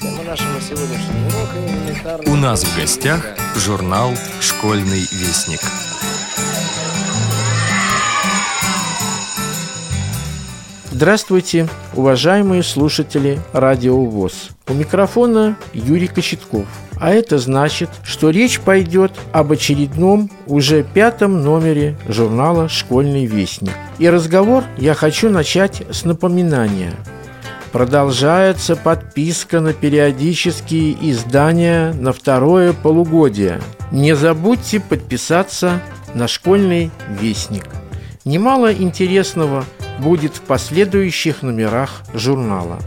Тема нашего сегодняшнего урока элементарная... У нас в гостях журнал «Школьный вестник». Здравствуйте, уважаемые слушатели Радио ВОЗ. У микрофона Юрий Кочетков. А это значит, что речь пойдет об очередном, уже пятом номере журнала «Школьный вестник». И разговор я хочу начать с напоминания. Продолжается подписка на периодические издания на второе полугодие. Не забудьте подписаться на «Школьный вестник». Немало интересного будет в последующих номерах журнала.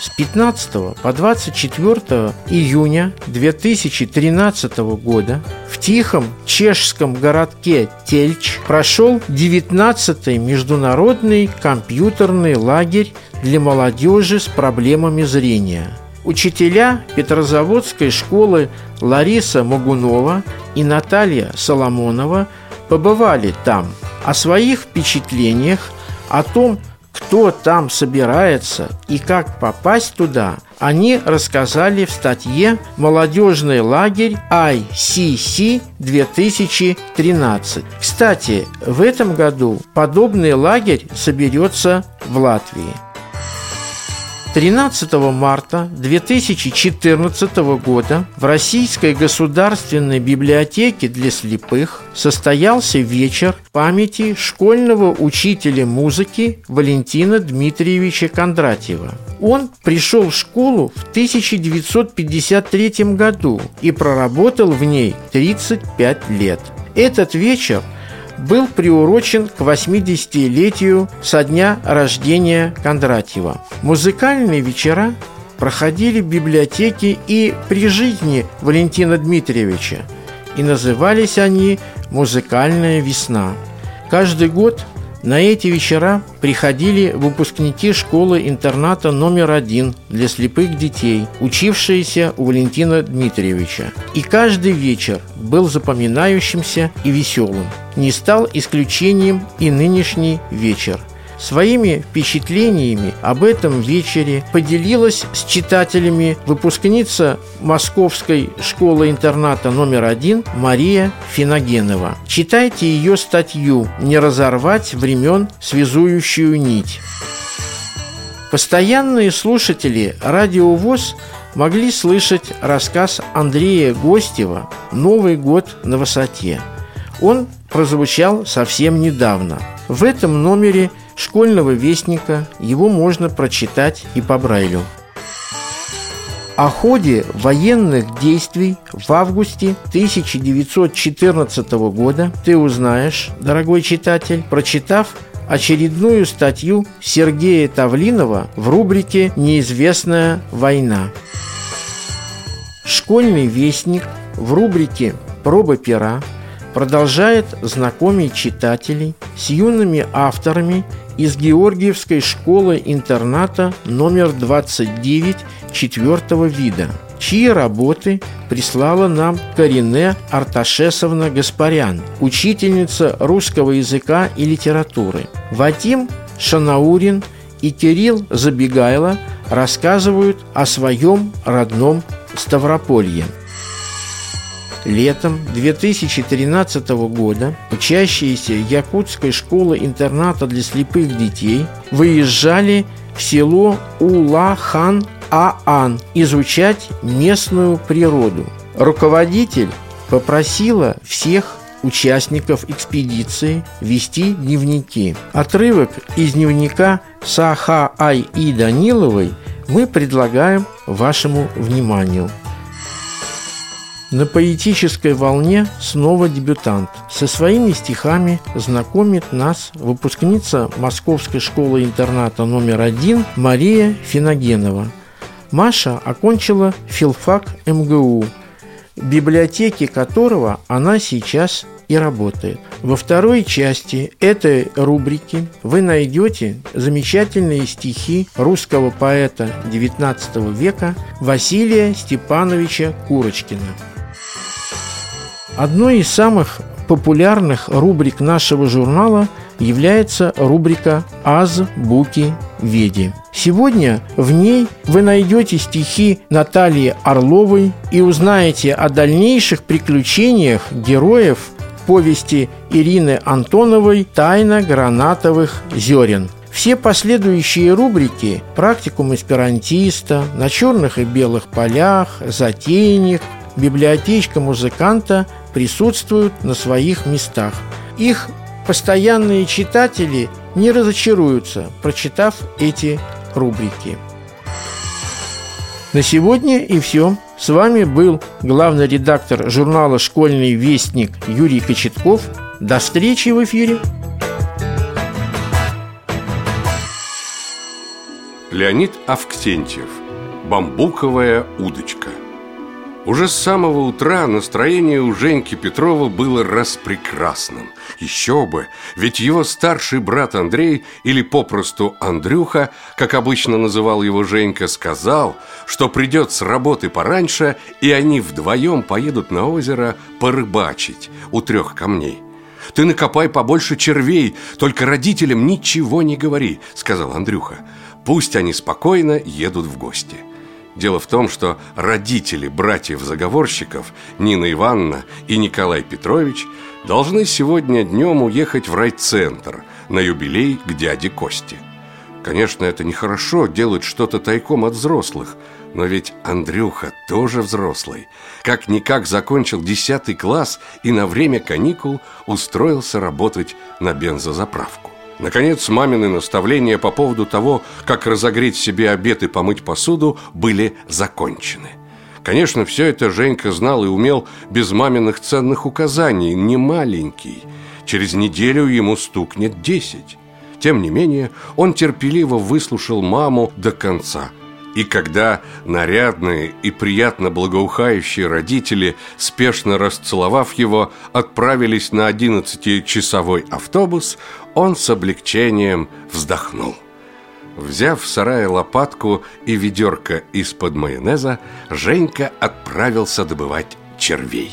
С 15 по 24 июня 2013 года тихом чешском городке Тельч прошел 19-й международный компьютерный лагерь для молодежи с проблемами зрения. Учителя Петрозаводской школы Лариса Могунова и Наталья Соломонова побывали там. О своих впечатлениях, о том, кто там собирается и как попасть туда, они рассказали в статье «Молодежный лагерь ICC 2013». Кстати, в этом году подобный лагерь соберется в Латвии. 13 марта 2014 года в Российской государственной библиотеке для слепых состоялся вечер памяти школьного учителя музыки Валентина Дмитриевича Кондратьева. Он пришел в школу в 1953 году и проработал в ней 35 лет. Этот вечер – был приурочен к 80-летию со дня рождения Кондратьева. Музыкальные вечера проходили в библиотеке и при жизни Валентина Дмитриевича, и назывались они «Музыкальная весна». Каждый год на эти вечера приходили выпускники школы-интерната номер один для слепых детей, учившиеся у Валентина Дмитриевича. И каждый вечер был запоминающимся и веселым. Не стал исключением и нынешний вечер – Своими впечатлениями об этом вечере поделилась с читателями выпускница Московской школы-интерната номер один Мария Финогенова. Читайте ее статью «Не разорвать времен связующую нить». Постоянные слушатели «Радио ВОЗ» могли слышать рассказ Андрея Гостева «Новый год на высоте». Он прозвучал совсем недавно. В этом номере – школьного вестника его можно прочитать и по Брайлю. О ходе военных действий в августе 1914 года ты узнаешь, дорогой читатель, прочитав очередную статью Сергея Тавлинова в рубрике «Неизвестная война». Школьный вестник в рубрике «Проба пера» продолжает знакомить читателей с юными авторами из Георгиевской школы-интерната номер 29 четвертого вида, чьи работы прислала нам Карине Арташесовна Гаспарян, учительница русского языка и литературы. Вадим Шанаурин и Кирилл Забегайло рассказывают о своем родном Ставрополье – Летом 2013 года учащиеся Якутской школы-интерната для слепых детей выезжали в село Ула-Хан-Аан изучать местную природу. Руководитель попросила всех участников экспедиции вести дневники. Отрывок из дневника Саха Ай И Даниловой мы предлагаем вашему вниманию. На поэтической волне снова дебютант. Со своими стихами знакомит нас выпускница Московской школы-интерната номер один Мария Финогенова. Маша окончила филфак МГУ, в библиотеке которого она сейчас и работает. Во второй части этой рубрики вы найдете замечательные стихи русского поэта XIX века Василия Степановича Курочкина. Одной из самых популярных рубрик нашего журнала является рубрика «Азбуки Веди». Сегодня в ней вы найдете стихи Натальи Орловой и узнаете о дальнейших приключениях героев повести Ирины Антоновой «Тайна гранатовых зерен». Все последующие рубрики «Практикум эсперантиста», «На черных и белых полях», «Затейник», «Библиотечка музыканта» присутствуют на своих местах. Их постоянные читатели не разочаруются, прочитав эти рубрики. На сегодня и все. С вами был главный редактор журнала «Школьный вестник» Юрий Кочетков. До встречи в эфире! Леонид Авксентьев «Бамбуковая удочка» Уже с самого утра настроение у Женьки Петрова было распрекрасным. Еще бы, ведь его старший брат Андрей, или попросту Андрюха, как обычно называл его Женька, сказал, что придет с работы пораньше, и они вдвоем поедут на озеро порыбачить у трех камней. «Ты накопай побольше червей, только родителям ничего не говори», — сказал Андрюха. «Пусть они спокойно едут в гости». Дело в том, что родители братьев-заговорщиков Нина Ивановна и Николай Петрович должны сегодня днем уехать в райцентр на юбилей к дяде Косте. Конечно, это нехорошо делать что-то тайком от взрослых, но ведь Андрюха тоже взрослый. Как-никак закончил 10 класс и на время каникул устроился работать на бензозаправку. Наконец, мамины наставления по поводу того, как разогреть себе обед и помыть посуду, были закончены. Конечно, все это Женька знал и умел без маминых ценных указаний, не маленький. Через неделю ему стукнет десять. Тем не менее, он терпеливо выслушал маму до конца – и когда нарядные и приятно благоухающие родители, спешно расцеловав его, отправились на одиннадцатичасовой автобус, он с облегчением вздохнул. Взяв в сарае лопатку и ведерко из-под майонеза, Женька отправился добывать червей.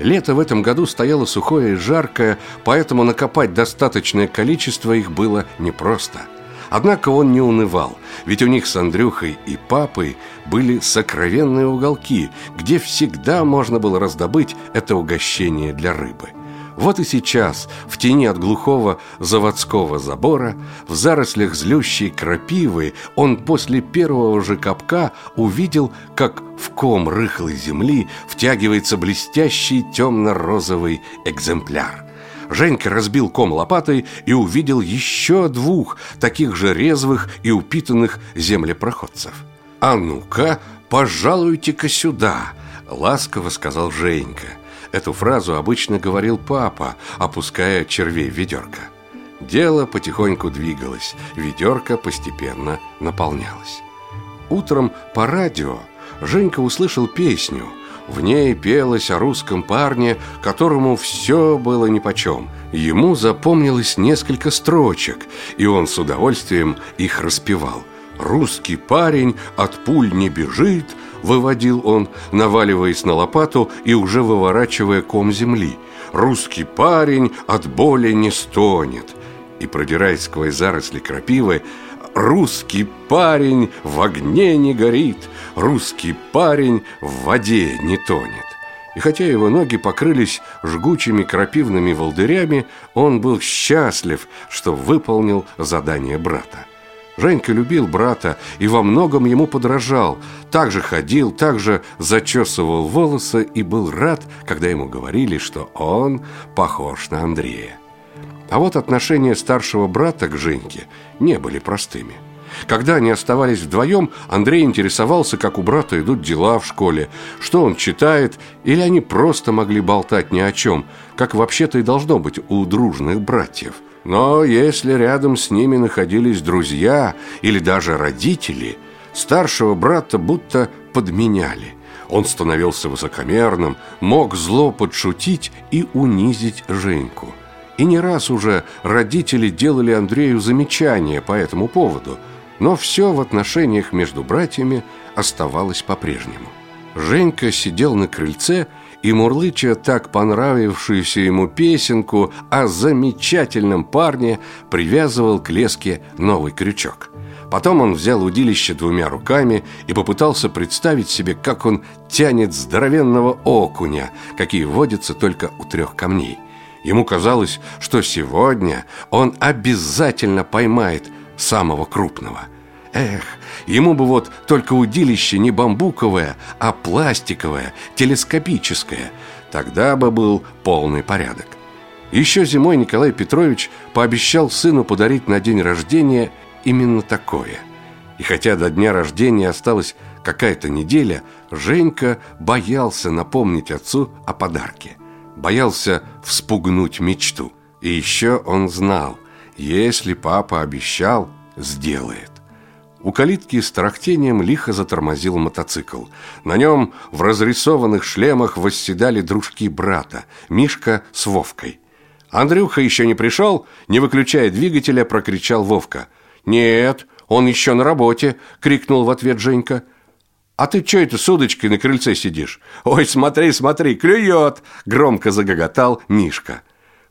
Лето в этом году стояло сухое и жаркое, поэтому накопать достаточное количество их было непросто – Однако он не унывал, ведь у них с Андрюхой и папой были сокровенные уголки, где всегда можно было раздобыть это угощение для рыбы. Вот и сейчас, в тени от глухого заводского забора, в зарослях злющей крапивы, он после первого же капка увидел, как в ком рыхлой земли втягивается блестящий темно-розовый экземпляр – Женька разбил ком лопатой и увидел еще двух таких же резвых и упитанных землепроходцев. «А ну-ка, пожалуйте-ка сюда!» – ласково сказал Женька. Эту фразу обычно говорил папа, опуская червей в ведерко. Дело потихоньку двигалось, ведерко постепенно наполнялось. Утром по радио Женька услышал песню – в ней пелось о русском парне, которому все было нипочем. Ему запомнилось несколько строчек, и он с удовольствием их распевал. «Русский парень от пуль не бежит», — выводил он, наваливаясь на лопату и уже выворачивая ком земли. «Русский парень от боли не стонет». И, продираясь сквозь заросли крапивы, Русский парень в огне не горит, русский парень в воде не тонет. И хотя его ноги покрылись жгучими крапивными волдырями, он был счастлив, что выполнил задание брата. Женька любил брата и во многом ему подражал. Также ходил, также зачесывал волосы и был рад, когда ему говорили, что он похож на Андрея. А вот отношения старшего брата к Женьке не были простыми. Когда они оставались вдвоем, Андрей интересовался, как у брата идут дела в школе, что он читает, или они просто могли болтать ни о чем, как вообще-то и должно быть у дружных братьев. Но если рядом с ними находились друзья или даже родители, старшего брата будто подменяли. Он становился высокомерным, мог зло подшутить и унизить Женьку – и не раз уже родители делали Андрею замечания по этому поводу, но все в отношениях между братьями оставалось по-прежнему. Женька сидел на крыльце и, мурлыча так понравившуюся ему песенку о замечательном парне, привязывал к леске новый крючок. Потом он взял удилище двумя руками и попытался представить себе, как он тянет здоровенного окуня, какие водятся только у трех камней. Ему казалось, что сегодня он обязательно поймает самого крупного. Эх, ему бы вот только удилище не бамбуковое, а пластиковое, телескопическое. Тогда бы был полный порядок. Еще зимой Николай Петрович пообещал сыну подарить на день рождения именно такое. И хотя до дня рождения осталась какая-то неделя, Женька боялся напомнить отцу о подарке. Боялся вспугнуть мечту. И еще он знал, если папа обещал, сделает. У калитки с тарахтением лихо затормозил мотоцикл. На нем в разрисованных шлемах восседали дружки брата, Мишка с Вовкой. Андрюха еще не пришел, не выключая двигателя, прокричал Вовка – «Нет, он еще на работе!» — крикнул в ответ Женька. «А ты что это с удочкой на крыльце сидишь?» «Ой, смотри, смотри, клюет!» — громко загоготал Мишка.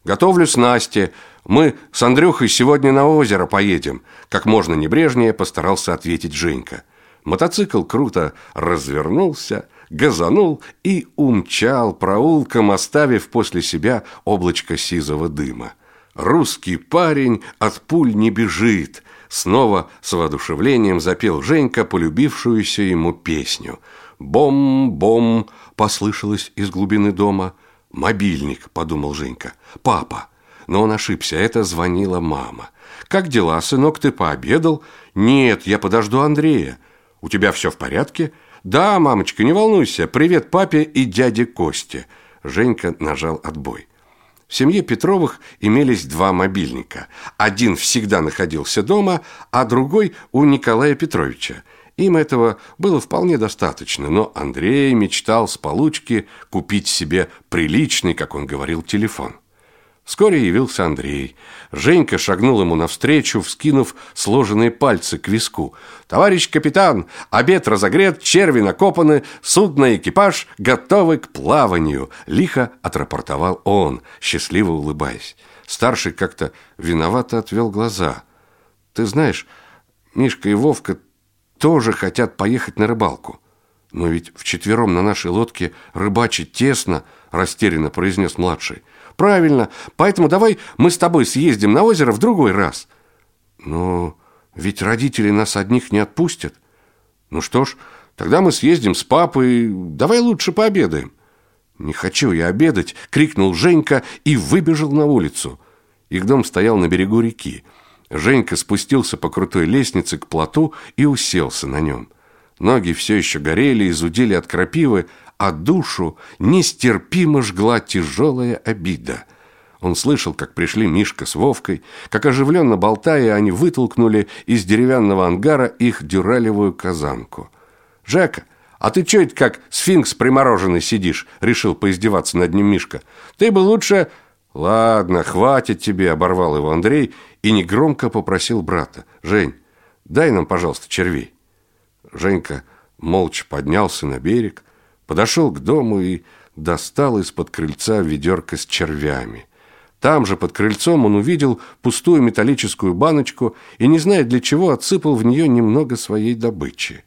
«Готовлю снасти. Мы с Андрюхой сегодня на озеро поедем», — как можно небрежнее постарался ответить Женька. Мотоцикл круто развернулся, газанул и умчал проулком, оставив после себя облачко сизого дыма. Русский парень от пуль не бежит, Снова с воодушевлением запел Женька полюбившуюся ему песню. «Бом-бом!» – послышалось из глубины дома. «Мобильник», – подумал Женька. «Папа». Но он ошибся, это звонила мама. «Как дела, сынок, ты пообедал?» «Нет, я подожду Андрея». «У тебя все в порядке?» «Да, мамочка, не волнуйся. Привет папе и дяде Косте». Женька нажал отбой. В семье Петровых имелись два мобильника. Один всегда находился дома, а другой у Николая Петровича. Им этого было вполне достаточно, но Андрей мечтал с получки купить себе приличный, как он говорил, телефон. Вскоре явился Андрей. Женька шагнул ему навстречу, вскинув сложенные пальцы к виску. «Товарищ капитан, обед разогрет, черви накопаны, судно и экипаж готовы к плаванию», лихо отрапортовал он, счастливо улыбаясь. Старший как-то виновато отвел глаза. «Ты знаешь, Мишка и Вовка тоже хотят поехать на рыбалку. Но ведь вчетвером на нашей лодке рыбачить тесно», растерянно произнес младший. Правильно. Поэтому давай мы с тобой съездим на озеро в другой раз. Но ведь родители нас одних не отпустят. Ну что ж, тогда мы съездим с папой. Давай лучше пообедаем. Не хочу я обедать, крикнул Женька и выбежал на улицу. Их дом стоял на берегу реки. Женька спустился по крутой лестнице к плоту и уселся на нем. Ноги все еще горели и зудели от крапивы, а душу нестерпимо жгла тяжелая обида. Он слышал, как пришли Мишка с Вовкой, как оживленно болтая, они вытолкнули из деревянного ангара их дюралевую казанку. «Жека, а ты чё это как сфинкс примороженный сидишь?» — решил поиздеваться над ним Мишка. «Ты бы лучше...» «Ладно, хватит тебе», — оборвал его Андрей и негромко попросил брата. «Жень, дай нам, пожалуйста, червей». Женька молча поднялся на берег, подошел к дому и достал из-под крыльца ведерко с червями. Там же под крыльцом он увидел пустую металлическую баночку и, не зная для чего, отсыпал в нее немного своей добычи.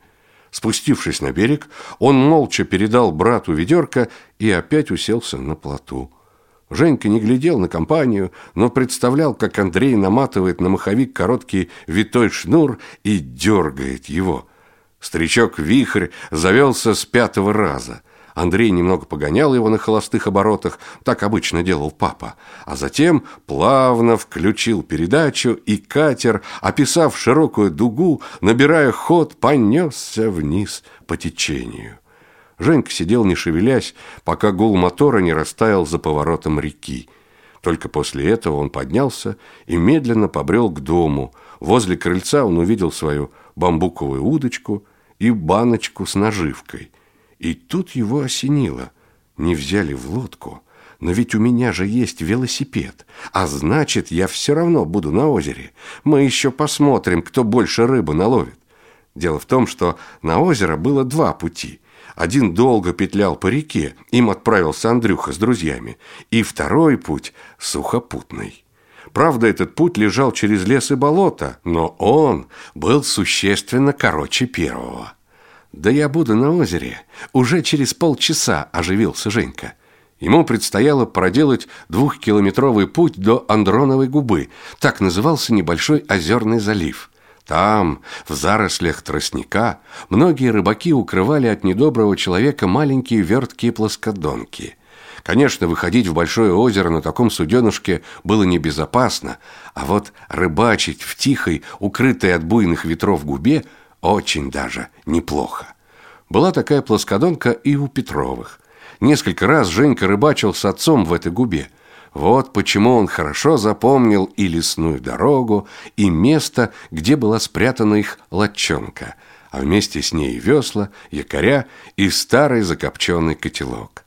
Спустившись на берег, он молча передал брату ведерко и опять уселся на плоту. Женька не глядел на компанию, но представлял, как Андрей наматывает на маховик короткий витой шнур и дергает его – Старичок-вихрь завелся с пятого раза. Андрей немного погонял его на холостых оборотах, так обычно делал папа, а затем плавно включил передачу, и катер, описав широкую дугу, набирая ход, понесся вниз по течению. Женька сидел не шевелясь, пока гул мотора не растаял за поворотом реки. Только после этого он поднялся и медленно побрел к дому. Возле крыльца он увидел свою бамбуковую удочку – и баночку с наживкой. И тут его осенило. Не взяли в лодку, но ведь у меня же есть велосипед, а значит, я все равно буду на озере. Мы еще посмотрим, кто больше рыбы наловит. Дело в том, что на озеро было два пути. Один долго петлял по реке, им отправился Андрюха с друзьями, и второй путь сухопутный. Правда, этот путь лежал через лес и болото, но он был существенно короче первого. «Да я буду на озере. Уже через полчаса», – оживился Женька. Ему предстояло проделать двухкилометровый путь до Андроновой губы. Так назывался небольшой озерный залив. Там, в зарослях тростника, многие рыбаки укрывали от недоброго человека маленькие верткие плоскодонки. Конечно, выходить в большое озеро на таком суденышке было небезопасно, а вот рыбачить в тихой, укрытой от буйных ветров губе очень даже неплохо. Была такая плоскодонка и у Петровых. Несколько раз Женька рыбачил с отцом в этой губе – вот почему он хорошо запомнил и лесную дорогу, и место, где была спрятана их лодчонка, а вместе с ней весла, якоря и старый закопченный котелок.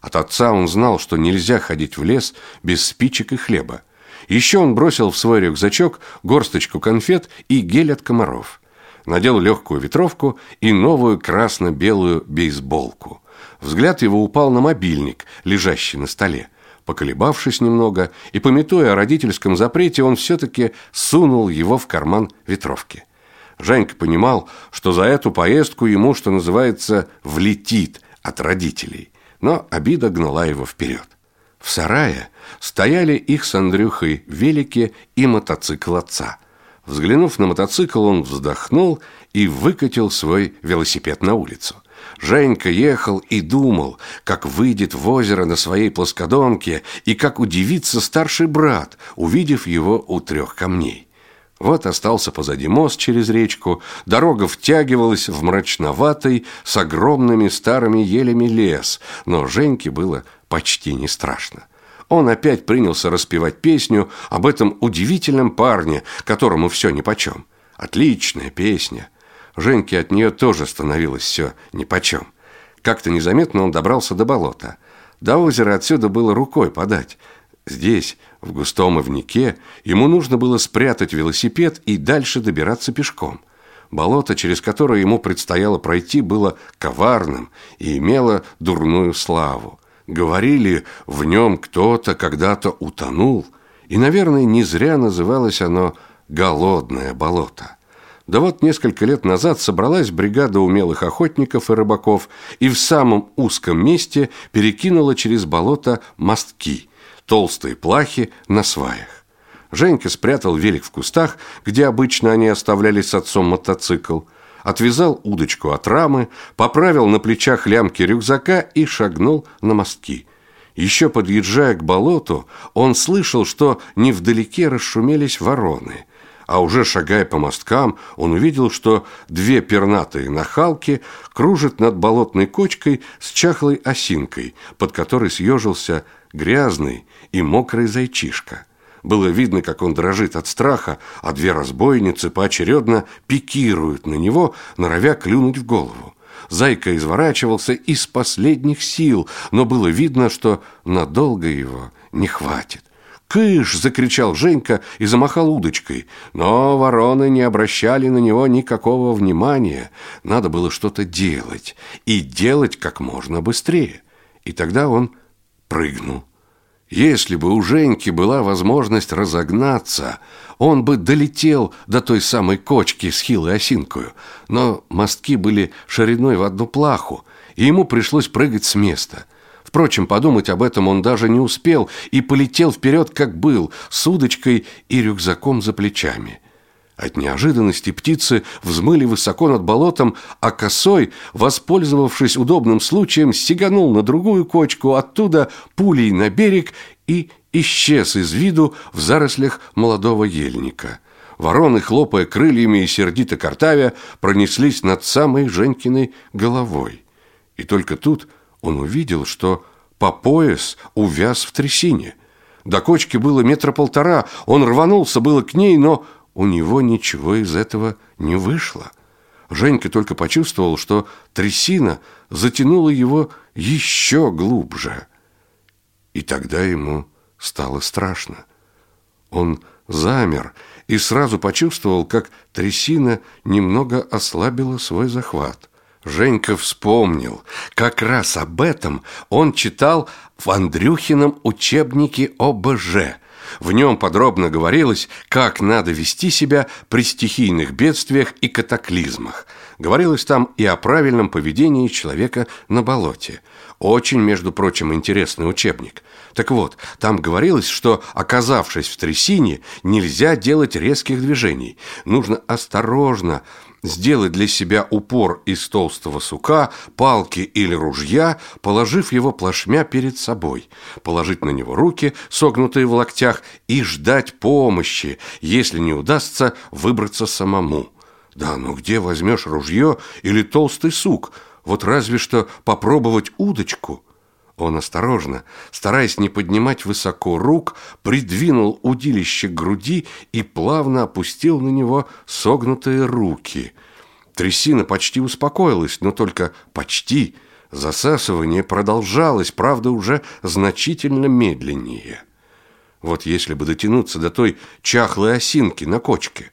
От отца он знал, что нельзя ходить в лес без спичек и хлеба. Еще он бросил в свой рюкзачок горсточку конфет и гель от комаров. Надел легкую ветровку и новую красно-белую бейсболку. Взгляд его упал на мобильник, лежащий на столе. Поколебавшись немного и пометуя о родительском запрете, он все-таки сунул его в карман ветровки. Женька понимал, что за эту поездку ему, что называется, влетит от родителей. Но обида гнала его вперед. В сарае стояли их с Андрюхой велики и мотоцикл отца. Взглянув на мотоцикл, он вздохнул и выкатил свой велосипед на улицу – Женька ехал и думал, как выйдет в озеро на своей плоскодонке и как удивится старший брат, увидев его у трех камней. Вот остался позади мост через речку, дорога втягивалась в мрачноватый с огромными старыми елями лес, но Женьке было почти не страшно. Он опять принялся распевать песню об этом удивительном парне, которому все нипочем. Отличная песня – Женьке от нее тоже становилось все нипочем. Как-то незаметно он добрался до болота. До озера отсюда было рукой подать. Здесь, в густом ивнике, ему нужно было спрятать велосипед и дальше добираться пешком. Болото, через которое ему предстояло пройти, было коварным и имело дурную славу. Говорили, в нем кто-то когда-то утонул, и, наверное, не зря называлось оно «голодное болото». Да вот несколько лет назад собралась бригада умелых охотников и рыбаков и в самом узком месте перекинула через болото мостки, толстые плахи на сваях. Женька спрятал велик в кустах, где обычно они оставляли с отцом мотоцикл, отвязал удочку от рамы, поправил на плечах лямки рюкзака и шагнул на мостки. Еще подъезжая к болоту, он слышал, что невдалеке расшумелись вороны – а уже шагая по мосткам, он увидел, что две пернатые нахалки кружат над болотной кочкой с чахлой осинкой, под которой съежился грязный и мокрый зайчишка. Было видно, как он дрожит от страха, а две разбойницы поочередно пикируют на него, норовя клюнуть в голову. Зайка изворачивался из последних сил, но было видно, что надолго его не хватит. «Кыш!» – закричал Женька и замахал удочкой. Но вороны не обращали на него никакого внимания. Надо было что-то делать. И делать как можно быстрее. И тогда он прыгнул. Если бы у Женьки была возможность разогнаться, он бы долетел до той самой кочки с хилой осинкою. Но мостки были шириной в одну плаху, и ему пришлось прыгать с места – Впрочем, подумать об этом он даже не успел и полетел вперед, как был, с удочкой и рюкзаком за плечами. От неожиданности птицы взмыли высоко над болотом, а косой, воспользовавшись удобным случаем, сиганул на другую кочку, оттуда пулей на берег и исчез из виду в зарослях молодого ельника. Вороны, хлопая крыльями и сердито картавя, пронеслись над самой Женькиной головой. И только тут – он увидел, что по пояс увяз в трясине. До кочки было метра полтора, он рванулся было к ней, но у него ничего из этого не вышло. Женька только почувствовал, что трясина затянула его еще глубже. И тогда ему стало страшно. Он замер и сразу почувствовал, как трясина немного ослабила свой захват. Женька вспомнил, как раз об этом он читал в Андрюхином учебнике ОБЖ. В нем подробно говорилось, как надо вести себя при стихийных бедствиях и катаклизмах. Говорилось там и о правильном поведении человека на болоте. Очень, между прочим, интересный учебник. Так вот, там говорилось, что, оказавшись в трясине, нельзя делать резких движений. Нужно осторожно сделать для себя упор из толстого сука, палки или ружья, положив его плашмя перед собой, положить на него руки, согнутые в локтях, и ждать помощи, если не удастся выбраться самому. Да, но где возьмешь ружье или толстый сук? Вот разве что попробовать удочку – он осторожно, стараясь не поднимать высоко рук, придвинул удилище к груди и плавно опустил на него согнутые руки. Трясина почти успокоилась, но только почти. Засасывание продолжалось, правда, уже значительно медленнее. Вот если бы дотянуться до той чахлой осинки на кочке.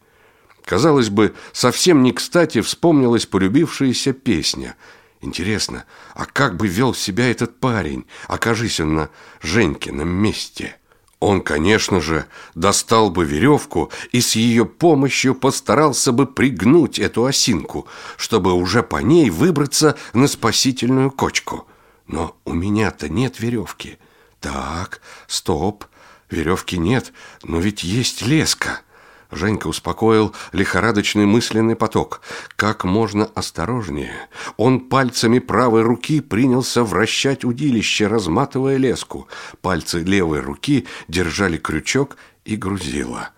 Казалось бы, совсем не кстати вспомнилась полюбившаяся песня – Интересно, а как бы вел себя этот парень, окажись он на Женькином месте? Он, конечно же, достал бы веревку и с ее помощью постарался бы пригнуть эту осинку, чтобы уже по ней выбраться на спасительную кочку. Но у меня-то нет веревки. Так, стоп, веревки нет, но ведь есть леска. Женька успокоил лихорадочный мысленный поток. Как можно осторожнее. Он пальцами правой руки принялся вращать удилище, разматывая леску. Пальцы левой руки держали крючок и грузило.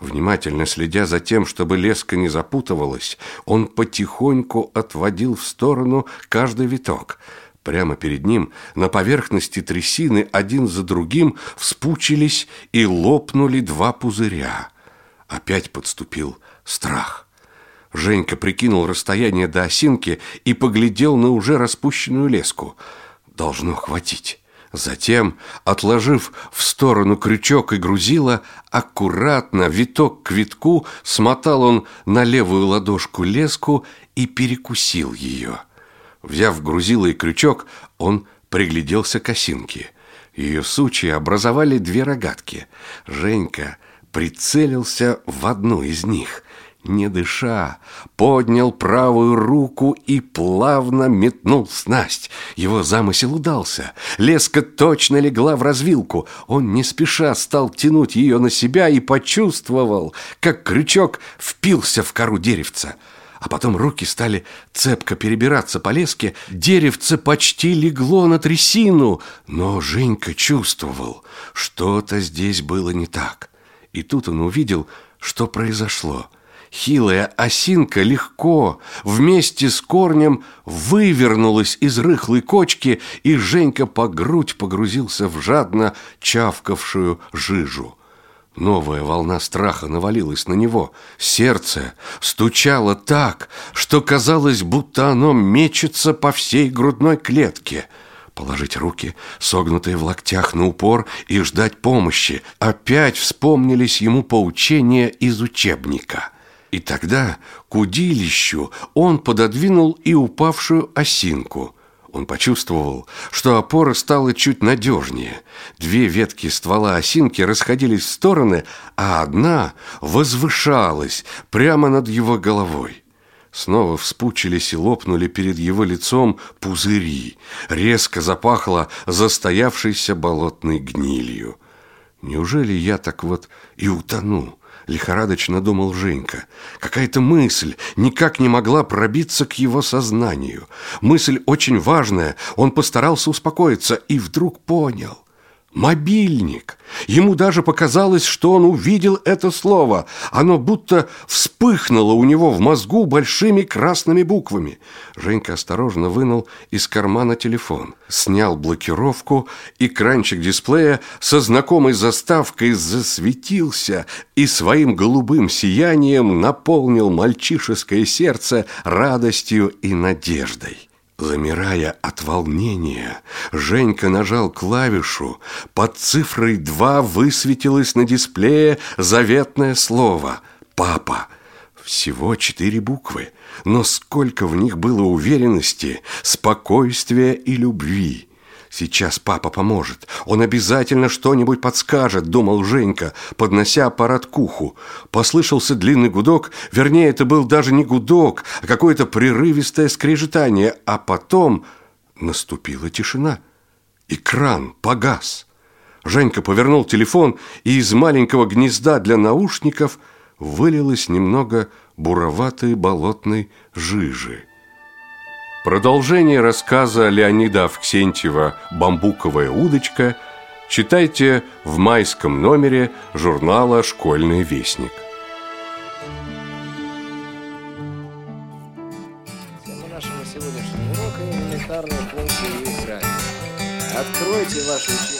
Внимательно следя за тем, чтобы леска не запутывалась, он потихоньку отводил в сторону каждый виток. Прямо перед ним на поверхности трясины один за другим вспучились и лопнули два пузыря – Опять подступил страх. Женька прикинул расстояние до осинки и поглядел на уже распущенную леску. Должно хватить. Затем, отложив в сторону крючок и грузило, аккуратно, виток к витку, смотал он на левую ладошку леску и перекусил ее. Взяв грузило и крючок, он пригляделся к осинке. Ее сучья образовали две рогатки. Женька прицелился в одну из них. Не дыша, поднял правую руку и плавно метнул снасть. Его замысел удался. Леска точно легла в развилку. Он не спеша стал тянуть ее на себя и почувствовал, как крючок впился в кору деревца. А потом руки стали цепко перебираться по леске. Деревце почти легло на трясину. Но Женька чувствовал, что-то здесь было не так. И тут он увидел, что произошло. Хилая осинка легко, вместе с корнем, вывернулась из рыхлой кочки, и Женька по грудь погрузился в жадно чавкавшую жижу. Новая волна страха навалилась на него. Сердце стучало так, что казалось, будто оно мечется по всей грудной клетке – положить руки, согнутые в локтях на упор, и ждать помощи. Опять вспомнились ему поучения из учебника. И тогда к удилищу он пододвинул и упавшую осинку. Он почувствовал, что опора стала чуть надежнее. Две ветки ствола осинки расходились в стороны, а одна возвышалась прямо над его головой. Снова вспучились и лопнули перед его лицом пузыри. Резко запахло застоявшейся болотной гнилью. Неужели я так вот и утону? Лихорадочно думал Женька. Какая-то мысль никак не могла пробиться к его сознанию. Мысль очень важная. Он постарался успокоиться и вдруг понял – Мобильник. Ему даже показалось, что он увидел это слово. Оно будто вспыхнуло у него в мозгу большими красными буквами. Женька осторожно вынул из кармана телефон, снял блокировку, экранчик дисплея со знакомой заставкой засветился и своим голубым сиянием наполнил мальчишеское сердце радостью и надеждой. Замирая от волнения, Женька нажал клавишу. Под цифрой 2 высветилось на дисплее заветное слово «Папа». Всего четыре буквы, но сколько в них было уверенности, спокойствия и любви. Сейчас папа поможет. Он обязательно что-нибудь подскажет, думал Женька, поднося аппарат к уху. Послышался длинный гудок, вернее, это был даже не гудок, а какое-то прерывистое скрежетание, а потом наступила тишина. Экран погас. Женька повернул телефон, и из маленького гнезда для наушников вылилось немного буроватой болотной жижи. Продолжение рассказа Леонида Авксентьева «Бамбуковая удочка» читайте в майском номере журнала «Школьный вестник». Тема нашего сегодняшнего урока – элементарные функции Израиля. Откройте учебники.